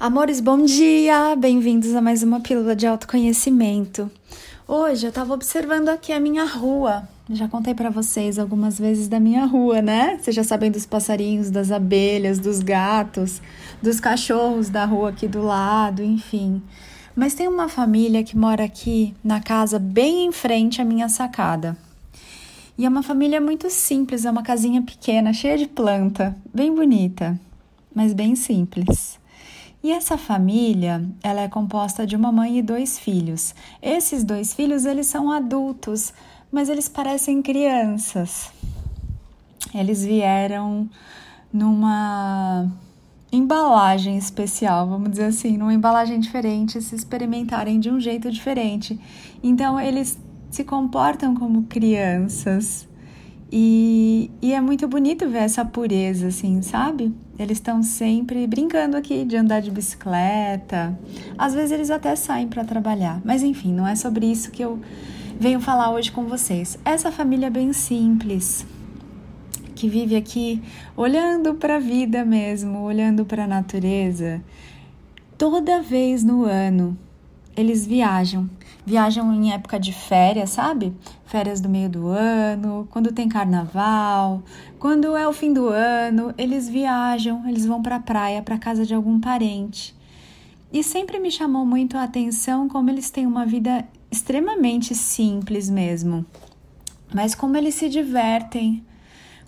Amores, bom dia! Bem-vindos a mais uma pílula de autoconhecimento. Hoje eu tava observando aqui a minha rua. Já contei para vocês algumas vezes da minha rua, né? Vocês já sabem dos passarinhos, das abelhas, dos gatos, dos cachorros da rua aqui do lado, enfim. Mas tem uma família que mora aqui na casa bem em frente à minha sacada. E é uma família muito simples, é uma casinha pequena, cheia de planta, bem bonita, mas bem simples. E essa família, ela é composta de uma mãe e dois filhos. Esses dois filhos, eles são adultos, mas eles parecem crianças. Eles vieram numa embalagem especial, vamos dizer assim, numa embalagem diferente, se experimentarem de um jeito diferente. Então eles se comportam como crianças. E, e é muito bonito ver essa pureza, assim, sabe? Eles estão sempre brincando aqui de andar de bicicleta. Às vezes eles até saem para trabalhar. Mas enfim, não é sobre isso que eu venho falar hoje com vocês. Essa família é bem simples, que vive aqui olhando para a vida mesmo, olhando para a natureza. Toda vez no ano eles viajam. Viajam em época de férias, sabe? Férias do meio do ano, quando tem carnaval, quando é o fim do ano, eles viajam, eles vão para a praia, para casa de algum parente. E sempre me chamou muito a atenção como eles têm uma vida extremamente simples mesmo. Mas como eles se divertem,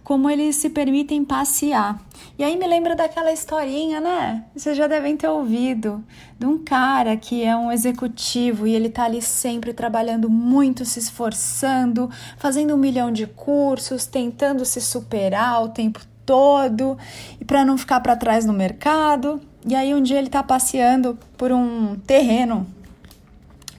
como eles se permitem passear. E aí me lembra daquela historinha, né? Vocês já devem ter ouvido de um cara que é um executivo e ele tá ali sempre trabalhando muito, se esforçando, fazendo um milhão de cursos, tentando se superar o tempo todo e para não ficar para trás no mercado. E aí um dia ele tá passeando por um terreno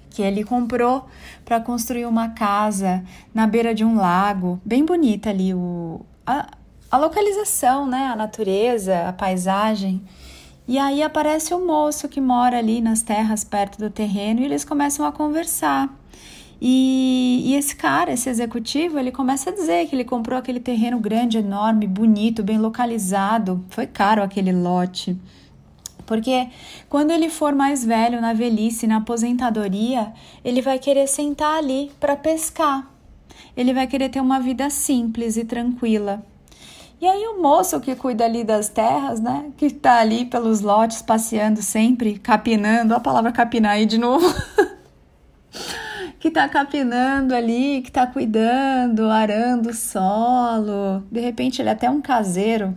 que ele comprou para construir uma casa na beira de um lago, bem bonita ali o, a, a localização, né? A natureza, a paisagem. E aí aparece um moço que mora ali nas terras perto do terreno e eles começam a conversar. E, e, esse cara, esse executivo, ele começa a dizer que ele comprou aquele terreno grande, enorme, bonito, bem localizado. Foi caro aquele lote. Porque quando ele for mais velho, na velhice, na aposentadoria, ele vai querer sentar ali para pescar ele vai querer ter uma vida simples e tranquila. E aí o moço que cuida ali das terras, né, que está ali pelos lotes passeando sempre, capinando, a palavra capinar aí de novo. que está capinando ali, que está cuidando, arando o solo. De repente ele é até um caseiro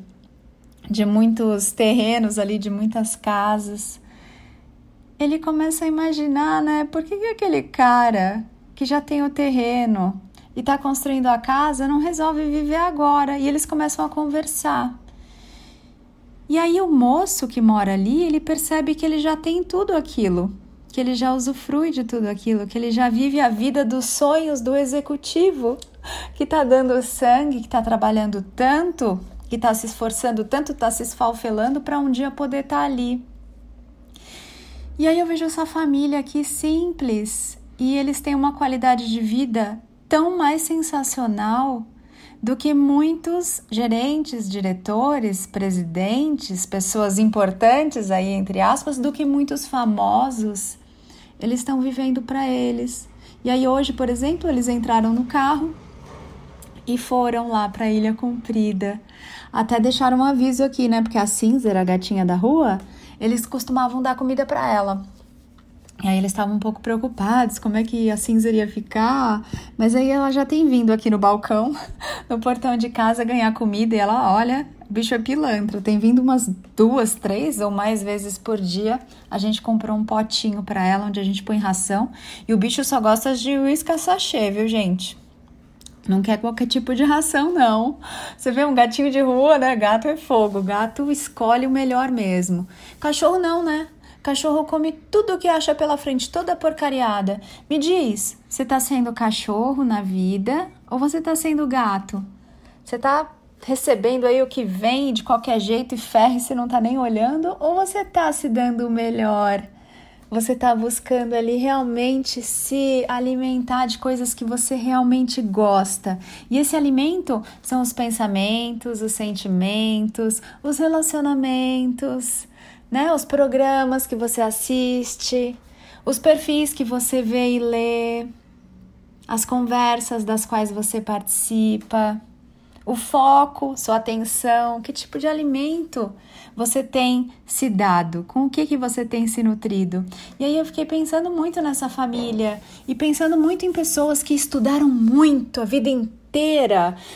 de muitos terrenos ali, de muitas casas. Ele começa a imaginar, né, por que, que aquele cara que já tem o terreno, e está construindo a casa não resolve viver agora. E eles começam a conversar. E aí o moço que mora ali, ele percebe que ele já tem tudo aquilo, que ele já usufrui de tudo aquilo, que ele já vive a vida dos sonhos do executivo, que está dando sangue, que está trabalhando tanto, que está se esforçando tanto, está se esfalfelando para um dia poder estar tá ali. E aí eu vejo essa família aqui simples e eles têm uma qualidade de vida tão mais sensacional do que muitos gerentes, diretores, presidentes, pessoas importantes aí entre aspas, do que muitos famosos. Eles estão vivendo para eles. E aí hoje, por exemplo, eles entraram no carro e foram lá para a Ilha Comprida. Até deixaram um aviso aqui, né? Porque a Cinzer, a gatinha da rua, eles costumavam dar comida para ela. E aí eles estavam um pouco preocupados como é que a cinza iria ficar, mas aí ela já tem vindo aqui no balcão, no portão de casa ganhar comida e ela olha, o bicho é pilantra, tem vindo umas duas, três ou mais vezes por dia. A gente comprou um potinho para ela onde a gente põe ração e o bicho só gosta de uísque sachê, viu, gente? Não quer qualquer tipo de ração, não. Você vê um gatinho de rua, né? Gato é fogo. Gato escolhe o melhor mesmo. Cachorro não, né? Cachorro come tudo que acha pela frente, toda porcariada. Me diz, você tá sendo cachorro na vida ou você tá sendo gato? Você tá recebendo aí o que vem de qualquer jeito e ferre se não tá nem olhando ou você tá se dando o melhor? Você tá buscando ali realmente se alimentar de coisas que você realmente gosta. E esse alimento são os pensamentos, os sentimentos, os relacionamentos né? Os programas que você assiste, os perfis que você vê e lê, as conversas das quais você participa, o foco, sua atenção, que tipo de alimento você tem se dado, com o que, que você tem se nutrido. E aí eu fiquei pensando muito nessa família e pensando muito em pessoas que estudaram muito a vida inteira,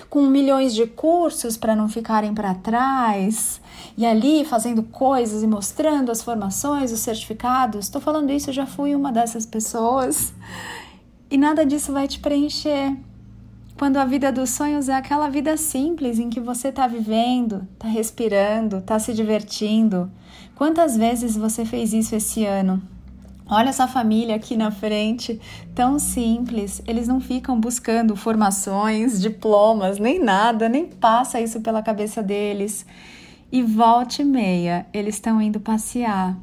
com milhões de cursos para não ficarem para trás, e ali fazendo coisas e mostrando as formações, os certificados. Estou falando isso, eu já fui uma dessas pessoas. E nada disso vai te preencher. Quando a vida dos sonhos é aquela vida simples em que você está vivendo, está respirando, está se divertindo. Quantas vezes você fez isso esse ano? Olha essa família aqui na frente, tão simples. Eles não ficam buscando formações, diplomas, nem nada, nem passa isso pela cabeça deles. E volte e meia, eles estão indo passear,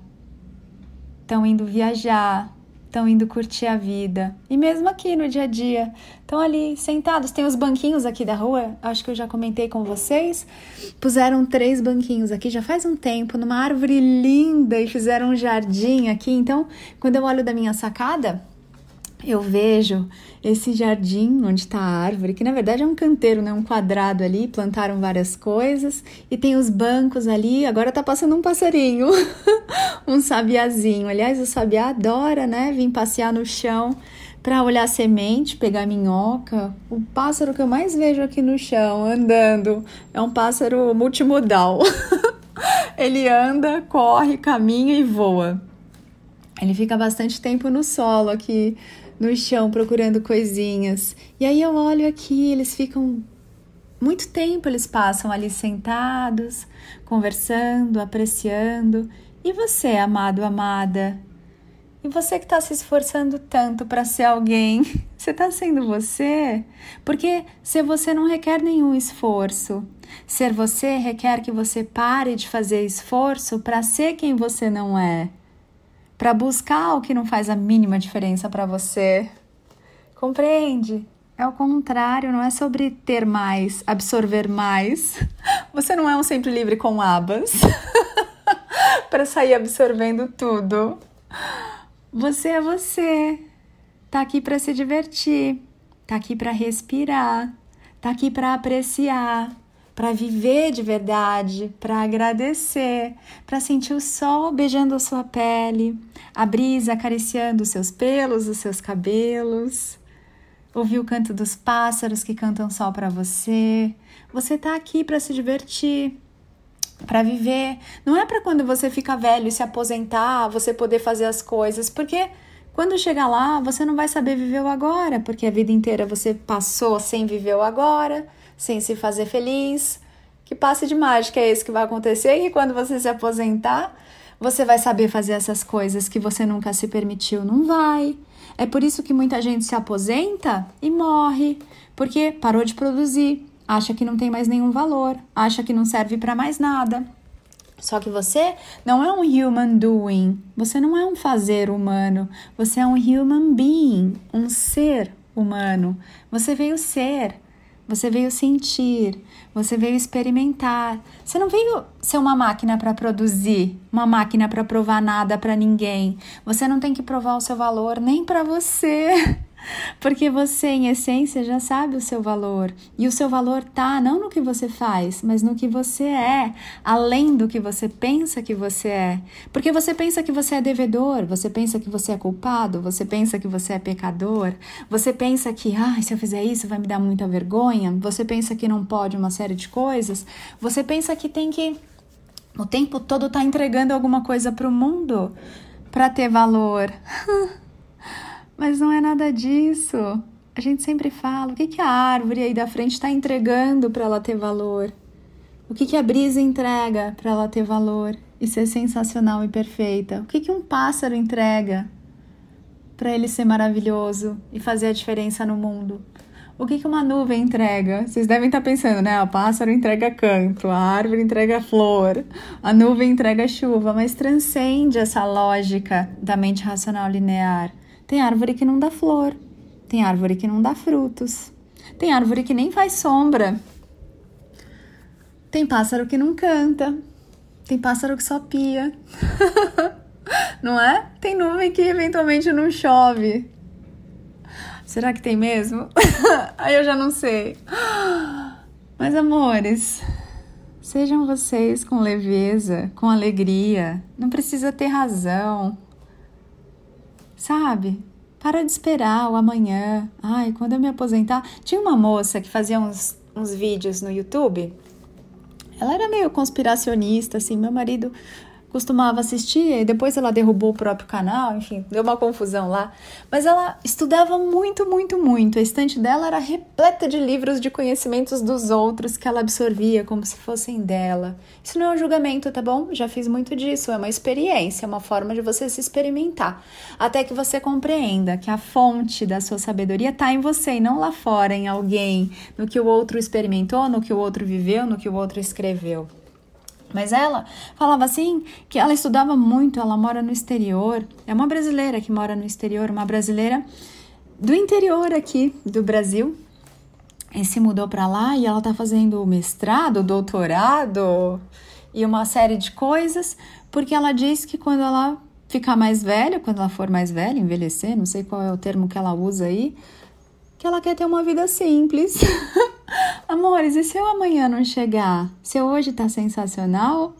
estão indo viajar, estão indo curtir a vida. E mesmo aqui no dia a dia, estão ali sentados. Tem os banquinhos aqui da rua, acho que eu já comentei com vocês. Puseram três banquinhos aqui já faz um tempo, numa árvore linda e fizeram um jardim aqui. Então, quando eu olho da minha sacada, eu vejo esse jardim onde está a árvore, que na verdade é um canteiro, né? um quadrado ali, plantaram várias coisas e tem os bancos ali. Agora tá passando um passarinho, um sabiazinho. Aliás, o sabiá adora, né? Vir passear no chão para olhar semente, pegar minhoca. O pássaro que eu mais vejo aqui no chão andando é um pássaro multimodal. Ele anda, corre, caminha e voa. Ele fica bastante tempo no solo aqui no chão procurando coisinhas. E aí eu olho aqui, eles ficam muito tempo eles passam ali sentados, conversando, apreciando. E você, amado, amada? E você que está se esforçando tanto para ser alguém, você está sendo você? Porque ser você não requer nenhum esforço. Ser você requer que você pare de fazer esforço para ser quem você não é para buscar o que não faz a mínima diferença para você. Compreende? É o contrário, não é sobre ter mais, absorver mais. Você não é um sempre livre com abas para sair absorvendo tudo. Você é você. Tá aqui para se divertir, tá aqui para respirar, tá aqui para apreciar, para viver de verdade, para agradecer, para sentir o sol beijando a sua pele, a brisa acariciando os seus pelos, os seus cabelos, ouvir o canto dos pássaros que cantam só para você. Você está aqui para se divertir, para viver. Não é para quando você fica velho e se aposentar, você poder fazer as coisas, porque quando chegar lá, você não vai saber viver o agora, porque a vida inteira você passou sem viver o agora sem se fazer feliz. Que passe de mágica é esse que vai acontecer e quando você se aposentar, você vai saber fazer essas coisas que você nunca se permitiu? Não vai. É por isso que muita gente se aposenta e morre, porque parou de produzir, acha que não tem mais nenhum valor, acha que não serve para mais nada. Só que você não é um human doing, você não é um fazer humano, você é um human being, um ser humano. Você veio ser. Você veio sentir, você veio experimentar. Você não veio ser uma máquina para produzir, uma máquina para provar nada para ninguém. Você não tem que provar o seu valor nem para você. Porque você, em essência, já sabe o seu valor. E o seu valor tá não no que você faz, mas no que você é, além do que você pensa que você é. Porque você pensa que você é devedor, você pensa que você é culpado, você pensa que você é pecador, você pensa que, ah, se eu fizer isso vai me dar muita vergonha, você pensa que não pode uma série de coisas, você pensa que tem que o tempo todo tá entregando alguma coisa para o mundo para ter valor. Mas não é nada disso. A gente sempre fala: o que, que a árvore aí da frente está entregando para ela ter valor? O que, que a brisa entrega para ela ter valor e ser sensacional e perfeita? O que, que um pássaro entrega para ele ser maravilhoso e fazer a diferença no mundo? O que, que uma nuvem entrega? Vocês devem estar tá pensando, né? O pássaro entrega canto, a árvore entrega flor, a nuvem entrega chuva, mas transcende essa lógica da mente racional linear. Tem árvore que não dá flor, tem árvore que não dá frutos, tem árvore que nem faz sombra, tem pássaro que não canta, Tem pássaro que só pia. não é? Tem nuvem que eventualmente não chove. Será que tem mesmo? Aí eu já não sei. Mas amores, sejam vocês com leveza, com alegria. Não precisa ter razão. Sabe? Para de esperar o amanhã. Ai, quando eu me aposentar. Tinha uma moça que fazia uns, uns vídeos no YouTube. Ela era meio conspiracionista, assim. Meu marido costumava assistir e depois ela derrubou o próprio canal, enfim, deu uma confusão lá. Mas ela estudava muito, muito, muito. A estante dela era repleta de livros de conhecimentos dos outros que ela absorvia como se fossem dela. Isso não é um julgamento, tá bom? Já fiz muito disso, é uma experiência, é uma forma de você se experimentar, até que você compreenda que a fonte da sua sabedoria está em você e não lá fora em alguém, no que o outro experimentou, no que o outro viveu, no que o outro escreveu. Mas ela falava assim que ela estudava muito, ela mora no exterior. É uma brasileira que mora no exterior, uma brasileira do interior aqui do Brasil. E se mudou para lá e ela tá fazendo mestrado, doutorado e uma série de coisas, porque ela diz que quando ela ficar mais velha, quando ela for mais velha, envelhecer, não sei qual é o termo que ela usa aí, que ela quer ter uma vida simples. Amores, e se eu amanhã não chegar? Se hoje tá sensacional?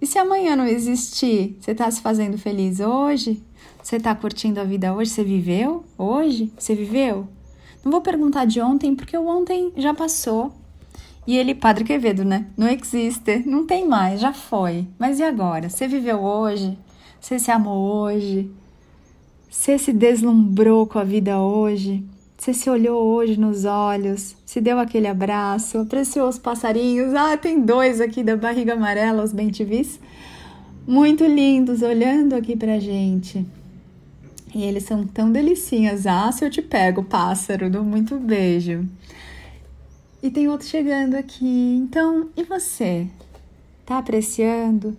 E se amanhã não existir? Você tá se fazendo feliz hoje? Você tá curtindo a vida hoje? Você viveu hoje? Você viveu? Não vou perguntar de ontem, porque o ontem já passou. E ele, Padre Quevedo, né? Não existe, não tem mais, já foi. Mas e agora? Você viveu hoje? Você se amou hoje? Você se deslumbrou com a vida hoje? Você se olhou hoje nos olhos, se deu aquele abraço, apreciou os passarinhos. Ah, tem dois aqui da barriga amarela, os bentivis. Muito lindos, olhando aqui pra gente. E eles são tão delicinhas. Ah, se eu te pego, pássaro, dou muito beijo. E tem outro chegando aqui. Então, e você? Tá apreciando?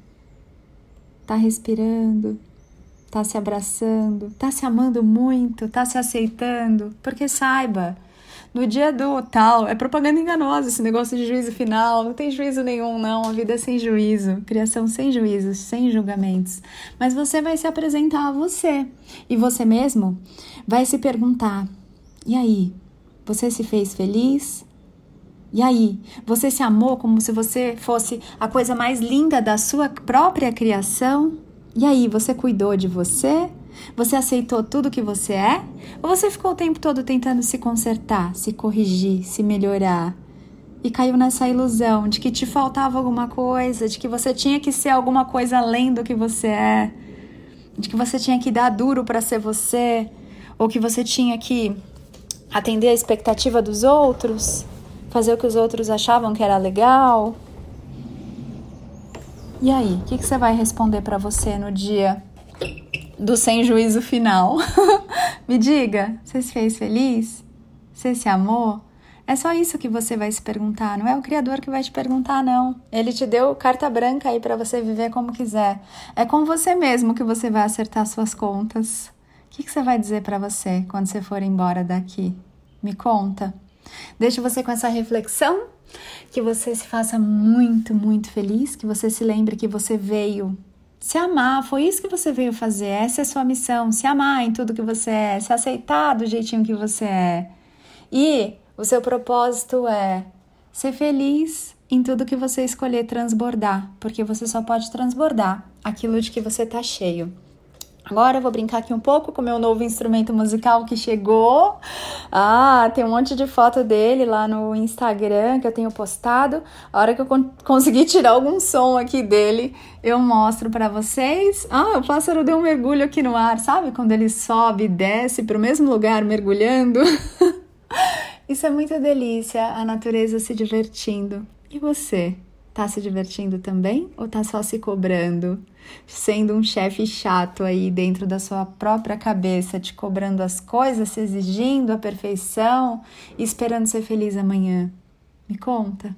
Tá respirando? Tá se abraçando, tá se amando muito, tá se aceitando, porque saiba, no dia do tal, é propaganda enganosa esse negócio de juízo final, não tem juízo nenhum, não, a vida é sem juízo, criação sem juízos, sem julgamentos. Mas você vai se apresentar a você. E você mesmo vai se perguntar: e aí, você se fez feliz? E aí, você se amou como se você fosse a coisa mais linda da sua própria criação? E aí, você cuidou de você? Você aceitou tudo que você é? Ou você ficou o tempo todo tentando se consertar, se corrigir, se melhorar? E caiu nessa ilusão de que te faltava alguma coisa, de que você tinha que ser alguma coisa além do que você é, de que você tinha que dar duro para ser você, ou que você tinha que atender a expectativa dos outros, fazer o que os outros achavam que era legal. E aí, o que, que você vai responder para você no dia do sem juízo final? Me diga, você se fez feliz? Você se amou? É só isso que você vai se perguntar, não é o Criador que vai te perguntar, não. Ele te deu carta branca aí para você viver como quiser. É com você mesmo que você vai acertar suas contas. O que, que você vai dizer para você quando você for embora daqui? Me conta. Deixa você com essa reflexão que você se faça muito, muito feliz, que você se lembre que você veio se amar, foi isso que você veio fazer, essa é a sua missão, se amar em tudo que você é, se aceitar do jeitinho que você é. E o seu propósito é ser feliz em tudo que você escolher transbordar, porque você só pode transbordar aquilo de que você tá cheio. Agora eu vou brincar aqui um pouco com meu novo instrumento musical que chegou. Ah, tem um monte de foto dele lá no Instagram que eu tenho postado. A hora que eu conseguir tirar algum som aqui dele, eu mostro para vocês. Ah, o pássaro deu um mergulho aqui no ar, sabe? Quando ele sobe e desce para o mesmo lugar mergulhando. Isso é muita delícia, a natureza se divertindo. E você? Tá se divertindo também ou tá só se cobrando? Sendo um chefe chato aí dentro da sua própria cabeça, te cobrando as coisas, se exigindo a perfeição e esperando ser feliz amanhã? Me conta.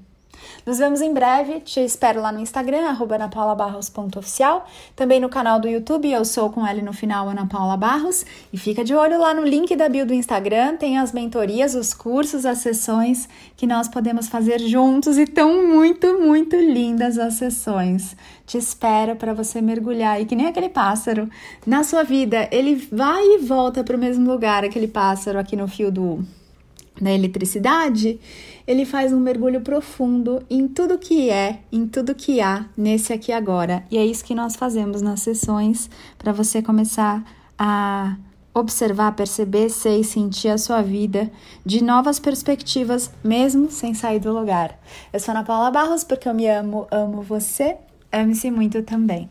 Nos vemos em breve, te espero lá no Instagram, arroba anapaulabarros.oficial, também no canal do YouTube, eu sou com L no final, Ana Paula Barros, e fica de olho lá no link da bio do Instagram, tem as mentorias, os cursos, as sessões que nós podemos fazer juntos. E tão muito, muito lindas as sessões. Te espero para você mergulhar. E que nem aquele pássaro na sua vida, ele vai e volta para o mesmo lugar, aquele pássaro aqui no fio do da eletricidade, ele faz um mergulho profundo em tudo que é, em tudo que há nesse aqui agora. E é isso que nós fazemos nas sessões para você começar a observar, perceber, ser e sentir a sua vida de novas perspectivas, mesmo sem sair do lugar. Eu sou Ana Paula Barros porque eu me amo, amo você, ame-se muito também.